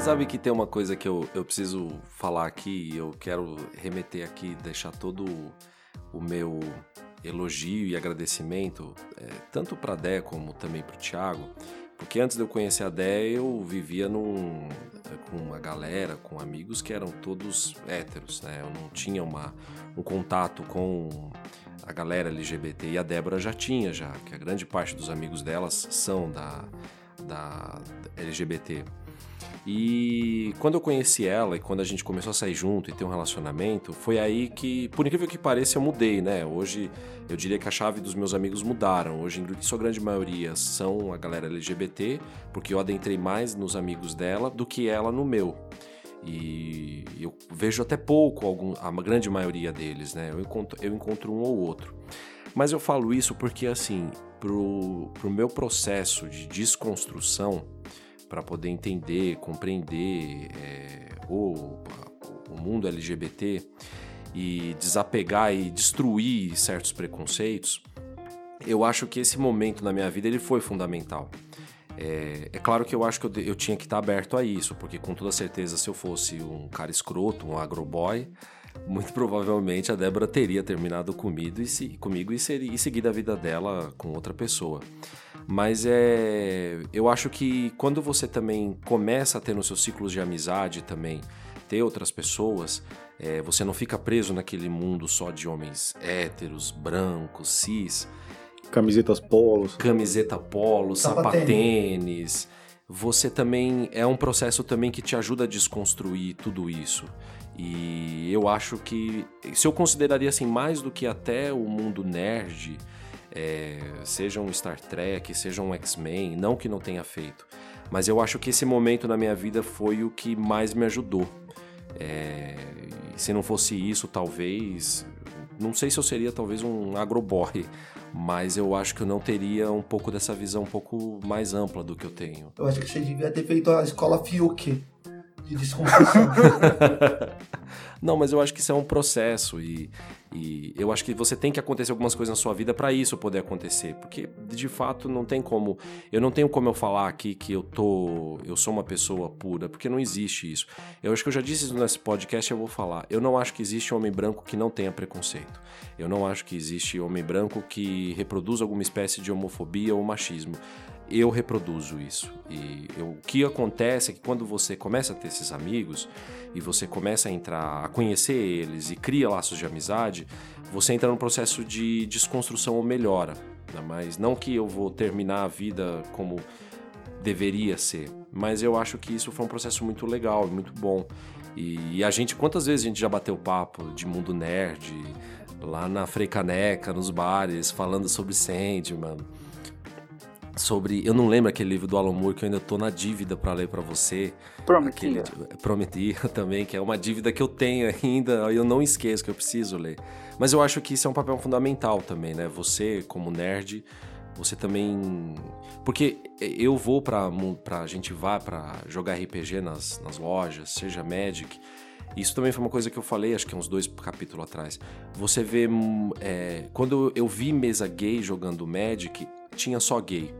Sabe que tem uma coisa que eu, eu preciso falar aqui, e eu quero remeter aqui, deixar todo o meu elogio e agradecimento, é, tanto para a Dé como também para o Thiago, porque antes de eu conhecer a Dé, eu vivia num, com uma galera, com amigos que eram todos héteros, né? Eu não tinha uma, um contato com a galera LGBT, e a Débora já tinha, já, que a grande parte dos amigos delas são da, da LGBT. E quando eu conheci ela e quando a gente começou a sair junto e ter um relacionamento, foi aí que, por incrível que pareça, eu mudei, né? Hoje eu diria que a chave dos meus amigos mudaram. Hoje, em sua grande maioria, são a galera LGBT, porque eu adentrei mais nos amigos dela do que ela no meu. E eu vejo até pouco algum, a grande maioria deles, né? Eu encontro, eu encontro um ou outro. Mas eu falo isso porque, assim, pro, pro meu processo de desconstrução, para poder entender, compreender é, o, o mundo LGBT e desapegar e destruir certos preconceitos, eu acho que esse momento na minha vida ele foi fundamental. É, é claro que eu acho que eu, eu tinha que estar aberto a isso, porque com toda certeza se eu fosse um cara escroto, um agroboy, muito provavelmente a Débora teria terminado comigo e, se, comigo e, seria, e seguido a vida dela com outra pessoa. Mas é, eu acho que quando você também começa a ter nos seus ciclos de amizade também, ter outras pessoas, é, você não fica preso naquele mundo só de homens héteros, brancos, cis. Camisetas polos. Camiseta polo, sapatênis. Você também é um processo também que te ajuda a desconstruir tudo isso. E eu acho que se eu consideraria assim mais do que até o mundo nerd, é, seja um Star Trek, seja um X-Men, não que não tenha feito, mas eu acho que esse momento na minha vida foi o que mais me ajudou. É, se não fosse isso, talvez, não sei se eu seria talvez um agroboy, mas eu acho que eu não teria um pouco dessa visão um pouco mais ampla do que eu tenho. Eu acho que você devia ter feito a escola Fiuk de desconstrução. Não, mas eu acho que isso é um processo e, e eu acho que você tem que acontecer algumas coisas na sua vida para isso poder acontecer, porque de fato não tem como, eu não tenho como eu falar aqui que eu tô, eu sou uma pessoa pura, porque não existe isso. Eu acho que eu já disse isso nesse podcast, eu vou falar. Eu não acho que existe homem branco que não tenha preconceito. Eu não acho que existe homem branco que reproduz alguma espécie de homofobia ou machismo eu reproduzo isso. E eu, o que acontece é que quando você começa a ter esses amigos e você começa a entrar, a conhecer eles e cria laços de amizade, você entra num processo de desconstrução ou melhora. Né? Mas não que eu vou terminar a vida como deveria ser, mas eu acho que isso foi um processo muito legal, muito bom. E, e a gente, quantas vezes a gente já bateu papo de mundo nerd, lá na Freicaneca, nos bares, falando sobre Sandman, sobre. Eu não lembro aquele livro do Alan Moore que eu ainda tô na dívida para ler para você. Prometia. Aquele, Prometia também, que é uma dívida que eu tenho ainda, eu não esqueço que eu preciso ler. Mas eu acho que isso é um papel fundamental também, né? Você, como nerd, você também. Porque eu vou pra. pra a gente vai para jogar RPG nas, nas lojas, seja Magic. Isso também foi uma coisa que eu falei, acho que uns dois capítulos atrás. Você vê. É, quando eu vi mesa gay jogando Magic, tinha só gay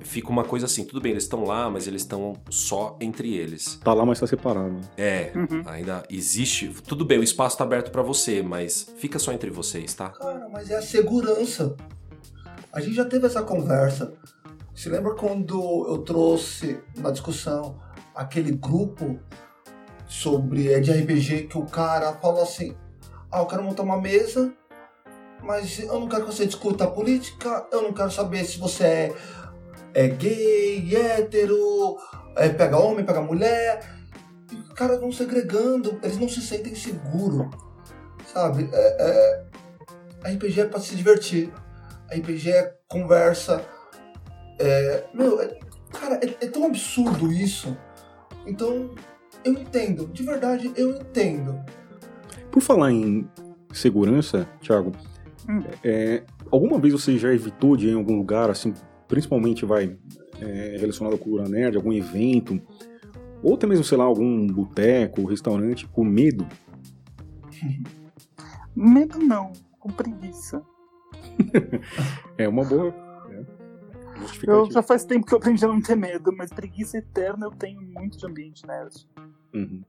fica uma coisa assim, tudo bem, eles estão lá, mas eles estão só entre eles. Tá lá, mas tá separado. É, uhum. ainda existe. Tudo bem, o espaço tá aberto para você, mas fica só entre vocês, tá? Cara, mas é a segurança. A gente já teve essa conversa. Se lembra quando eu trouxe na discussão aquele grupo sobre é de RPG que o cara falou assim: "Ah, eu quero montar uma mesa, mas eu não quero que você discuta a política, eu não quero saber se você é é gay, hétero, é, pega homem, pega mulher. E os caras vão segregando, eles não se sentem seguros. Sabe? É, é, a RPG é pra se divertir. A RPG é conversa. É, meu, é, cara, é, é tão absurdo isso. Então, eu entendo. De verdade, eu entendo. Por falar em segurança, Thiago, hum. é, alguma vez você já evitou de ir em algum lugar, assim, principalmente vai é, relacionado à cultura nerd, algum evento, ou até mesmo, sei lá, algum boteco, restaurante, com medo? medo não, com preguiça. é uma boa. É, eu já faz tempo que eu aprendi a não ter medo, mas preguiça eterna eu tenho muito de ambiente nerd. Uhum.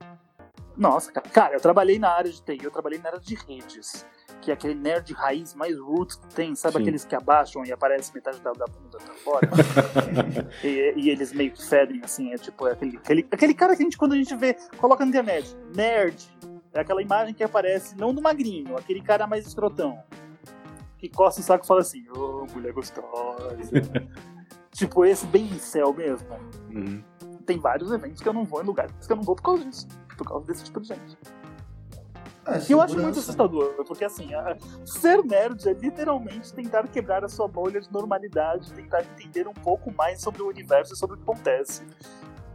Nossa, cara, cara, eu trabalhei na área de TI, eu trabalhei na área de redes que é aquele nerd raiz mais roots que tem, sabe Sim. aqueles que abaixam e aparece metade da, da bunda pra fora? e, e, eles meio que fedem, assim, é tipo é aquele, aquele, aquele cara que a gente, quando a gente vê, coloca na internet, nerd, é aquela imagem que aparece, não do magrinho, aquele cara mais escrotão, que coça o saco e fala assim, ô, oh, mulher gostosa. tipo, esse bem em céu mesmo. Uhum. Tem vários eventos que eu não vou em lugares que eu não vou por causa disso, por causa desse tipo de gente. É, eu acho muito assustador, porque assim, ser nerd é literalmente tentar quebrar a sua bolha de normalidade, tentar entender um pouco mais sobre o universo e sobre o que acontece.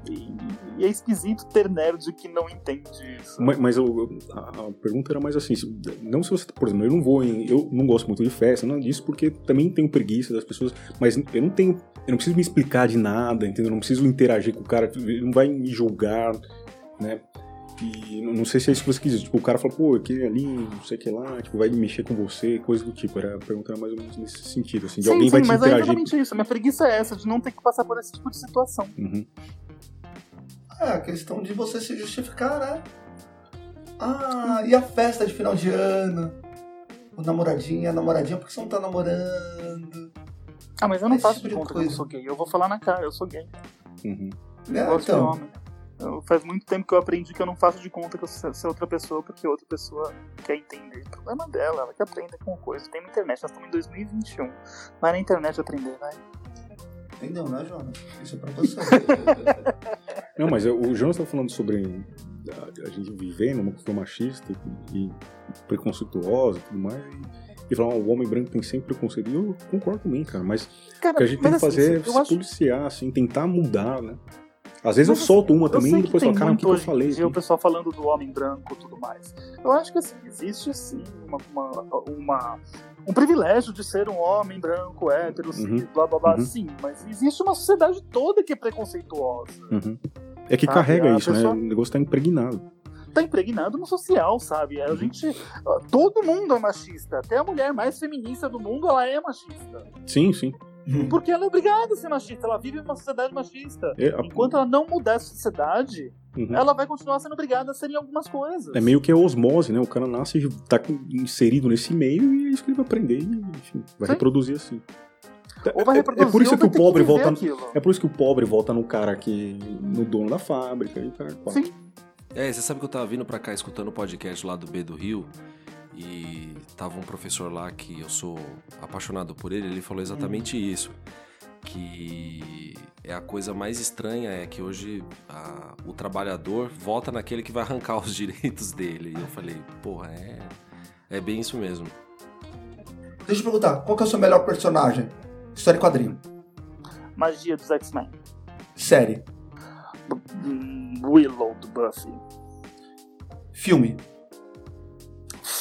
E, e é esquisito ter nerd que não entende isso. Mas, mas eu, a, a, pergunta era mais assim, não se você, por exemplo, eu não vou em, eu não gosto muito de festa, não disso porque também tenho preguiça das pessoas, mas eu não tenho, eu não preciso me explicar de nada, entendeu? Eu não preciso interagir com o cara, ele não vai me julgar, né? E não sei se é isso que você quis dizer. Tipo, o cara fala, pô, aquele ali, não sei o que lá, tipo, vai mexer com você, coisa do tipo. Era perguntando mais ou menos nesse sentido, assim, de sim, alguém sim, vai te mas é interagir. exatamente isso. A minha preguiça é essa, de não ter que passar por esse tipo de situação. Uhum. É, a questão de você se justificar, né? Ah, e a festa de final de ano? O namoradinho, a namoradinha, por que você não tá namorando? Ah, mas eu não Esse faço tipo de de conta que eu coisa. sou gay. Eu vou falar na cara, eu sou gay. Uhum. É, Eu gosto de então, homem. Eu- faz muito tempo que eu aprendi que eu não faço de conta que eu sou sou outra pessoa porque outra pessoa quer entender. O problema dela, ela que aprenda com coisa. Tem na internet, nós estamos em 2021. Vai na internet aprender, vai. entendeu, né, Jonas? Isso é pra você. Não, mas o Jonas tá falando sobre a, a gente viver numa cultura machista e, e preconceituosa e tudo mais. E, e falar, "Ah, o homem branco tem sempre preconceito. E eu concordo também, cara. Mas Cara, o que a gente tem que fazer assim, é eu se acho- policiar, assim, tentar mudar, né? Às vezes Mas, eu solto uma eu também e depois falo, cara, o que, eu falei? dia o aqui?" pessoal falando do homem branco e tudo mais. Eu acho que assim, existe sim uma, uma, uma- um privilégio de ser um homem branco, hétero, cis, Uhum. blá blá blá, Uhum. sim, mas existe uma sociedade toda que é preconceituosa. Uhum. É que Sabe, carrega a isso, pessoa- né? O negócio tá impregnado. Tá impregnado no social, sabe? A Uhum. gente. Todo mundo é machista. Até a mulher mais feminista do mundo, ela é machista. Sim, sim. Porque ela é obrigada a ser machista, ela vive numa sociedade machista. É, a- Enquanto ela não mudar essa sociedade, uhum. ela vai continuar sendo obrigada a ser em algumas coisas. É meio que a osmose, né? O cara nasce e tá inserido nesse meio e é isso que ele vai aprender e, enfim, vai Sim. reproduzir assim. Ou vai É- reproduzir, é por isso que vai o pobre volta- aquilo. É por isso que o pobre volta no cara que. no dono da fábrica e cara. Sim. É, você sabe que eu tava vindo pra cá escutando o podcast lá do B do Rio e tava um professor lá que eu sou apaixonado por ele, ele falou exatamente isso. Que é a coisa mais estranha é que hoje a- o trabalhador vota naquele que vai arrancar os direitos dele. E eu falei, porra, é, é bem isso mesmo. Deixa eu perguntar, qual que é o seu melhor personagem? História e quadrinho. Magia dos X-Men. Série. Hum, Willow do Buffy. Filme.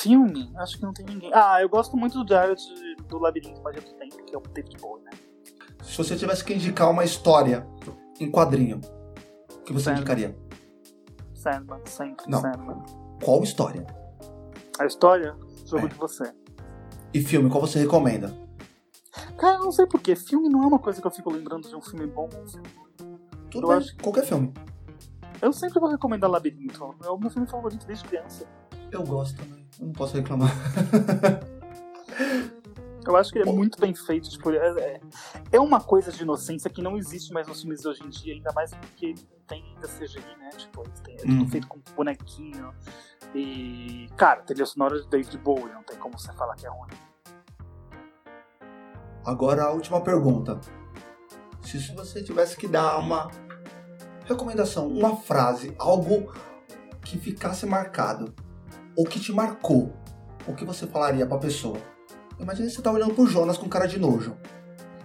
Filme? Acho que não tem ninguém. Ah, eu gosto muito do Jared do Labirinto Magia do Tempo, que é o David Bowie, né? Se você tivesse que indicar uma história em quadrinho, o que você Certo. indicaria? Sandman, sempre Não. Sandman. Qual história? A história, jogo É. de você. E filme, qual você recomenda? Cara, eu não sei porquê. Filme não é uma coisa que eu fico lembrando de um filme bom. Tudo Eu bem, acho- qualquer filme. Eu sempre vou recomendar Labirinto. É o meu filme favorito desde criança. Eu gosto também, eu não posso reclamar. Eu acho que ele é muito bem feito. Tipo, é, é- é uma coisa de inocência que não existe mais nos filmes de hoje em dia, ainda mais porque tem ainda CGI, né? Tipo, têm, é tudo feito com bonequinho. E, cara, trilha sonora de David Bowie, não tem como você falar que é ruim. Agora a última pergunta. Se você tivesse que dar uma recomendação, uma frase, algo que ficasse marcado, ou que te marcou, o que você falaria pra pessoa? Imagina você tá olhando pro Jonas com cara de nojo.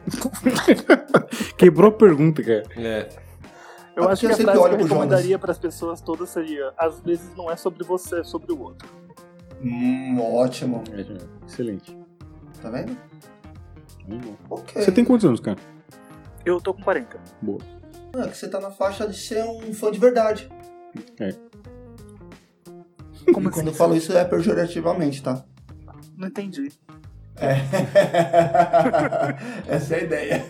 Quebrou a pergunta, cara. É, Eu Ah, acho que a frase que eu recomendaria para as pessoas todas seria: às vezes não é sobre você, é sobre o outro. Hum, ótimo. É, excelente. Tá vendo? Muito bom. Ok. Você tem quantos anos, cara? Eu tô com 40. Boa. É que você tá na faixa de ser um fã de verdade. Como e quando eu assim? falo isso é pejorativamente, tá? Não entendi. É. Essa é a ideia.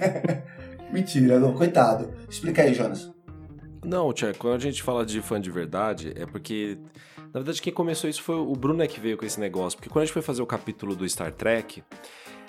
Mentira, não, coitado. Explica aí, Jonas. Não, Tchê, quando a gente fala de fã de verdade, é porque. Na verdade, quem começou isso foi o Bruno é que veio com esse negócio. Porque quando a gente foi fazer o capítulo do Star Trek,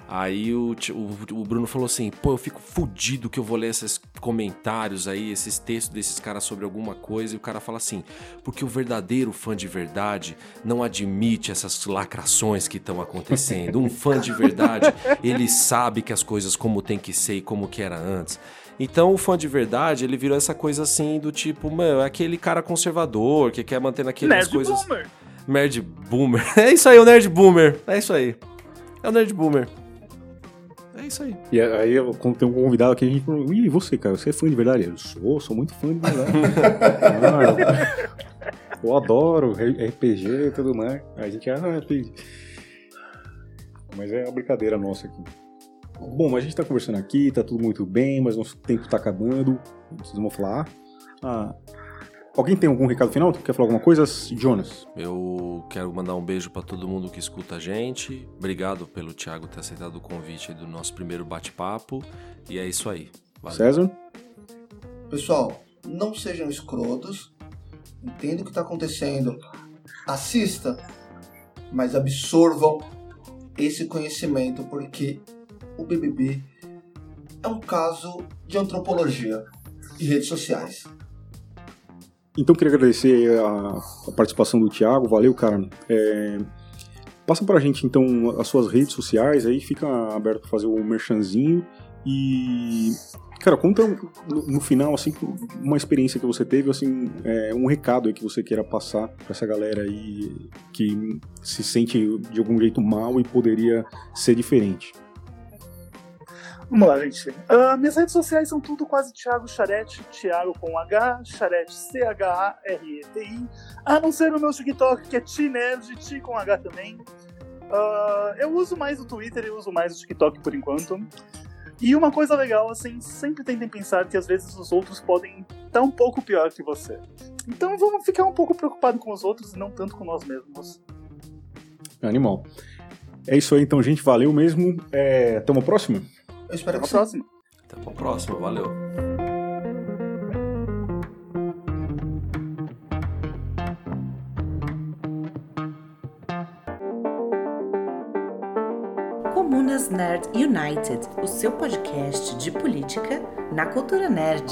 aí o, o, o Bruno falou assim: pô, eu fico fudido que eu vou ler esses comentários aí, esses textos desses caras sobre alguma coisa. E o cara fala assim: porque o verdadeiro fã de verdade não admite essas lacrações que estão acontecendo. Um fã de verdade, ele sabe que as coisas como tem que ser e como que era antes. Então o fã de verdade, ele virou essa coisa assim do tipo, mano, é aquele cara conservador que quer manter naquelas Nerd coisas. Boomer. Nerd boomer. É isso aí, o nerd boomer. É isso aí. É o nerd boomer. É isso aí. E aí, eu- quando tem um convidado aqui, a gente falou, e você, cara, você é fã de verdade? Eu sou, sou muito fã de verdade. Ah, eu, eu adoro RPG e tudo mais. Aí a gente, ah, RPG. Mas é uma brincadeira nossa aqui. Bom, mas a gente tá conversando aqui, tá tudo muito bem, mas nosso tempo tá acabando. Vocês vão falar, ah, Alguém tem algum recado final? Quer falar alguma coisa? Jonas? Eu quero mandar um beijo para todo mundo que escuta a gente. Obrigado pelo Thiago ter aceitado o convite do nosso primeiro bate-papo. E é isso aí. Valeu. César? Pessoal, não sejam escrotos. Entenda o que está acontecendo. Assista, mas absorvam esse conhecimento, porque o BBB é um caso de antropologia e redes sociais. Então queria agradecer a, a participação do Thiago, valeu, cara. É, passa pra gente então as suas redes sociais, aí fica aberto para fazer o merchanzinho e cara, conta no, no, final assim uma experiência que você teve, assim, é, um recado aí que você queira passar para essa galera aí que se sente de algum jeito mal e poderia ser diferente. Vamos lá, gente. Uh, minhas redes sociais são tudo quase Thiago Charete, Thiago com H, Charete, C-H-A-R-E-T-I. A não ser o meu TikTok, que é T-Nerd, T com H também. Uh, eu uso mais o Twitter e uso mais o TikTok por enquanto. E uma coisa legal, assim, sempre tentem pensar que às vezes os outros podem estar um pouco pior que você. Então vamos ficar um pouco preocupado com os outros e não tanto com nós mesmos. Animal. É isso aí, então, gente. Valeu mesmo. É, até uma próxima. Eu espero Até a próxima. Até a próxima, valeu. Comunas Nerd United, o seu podcast de política na cultura nerd.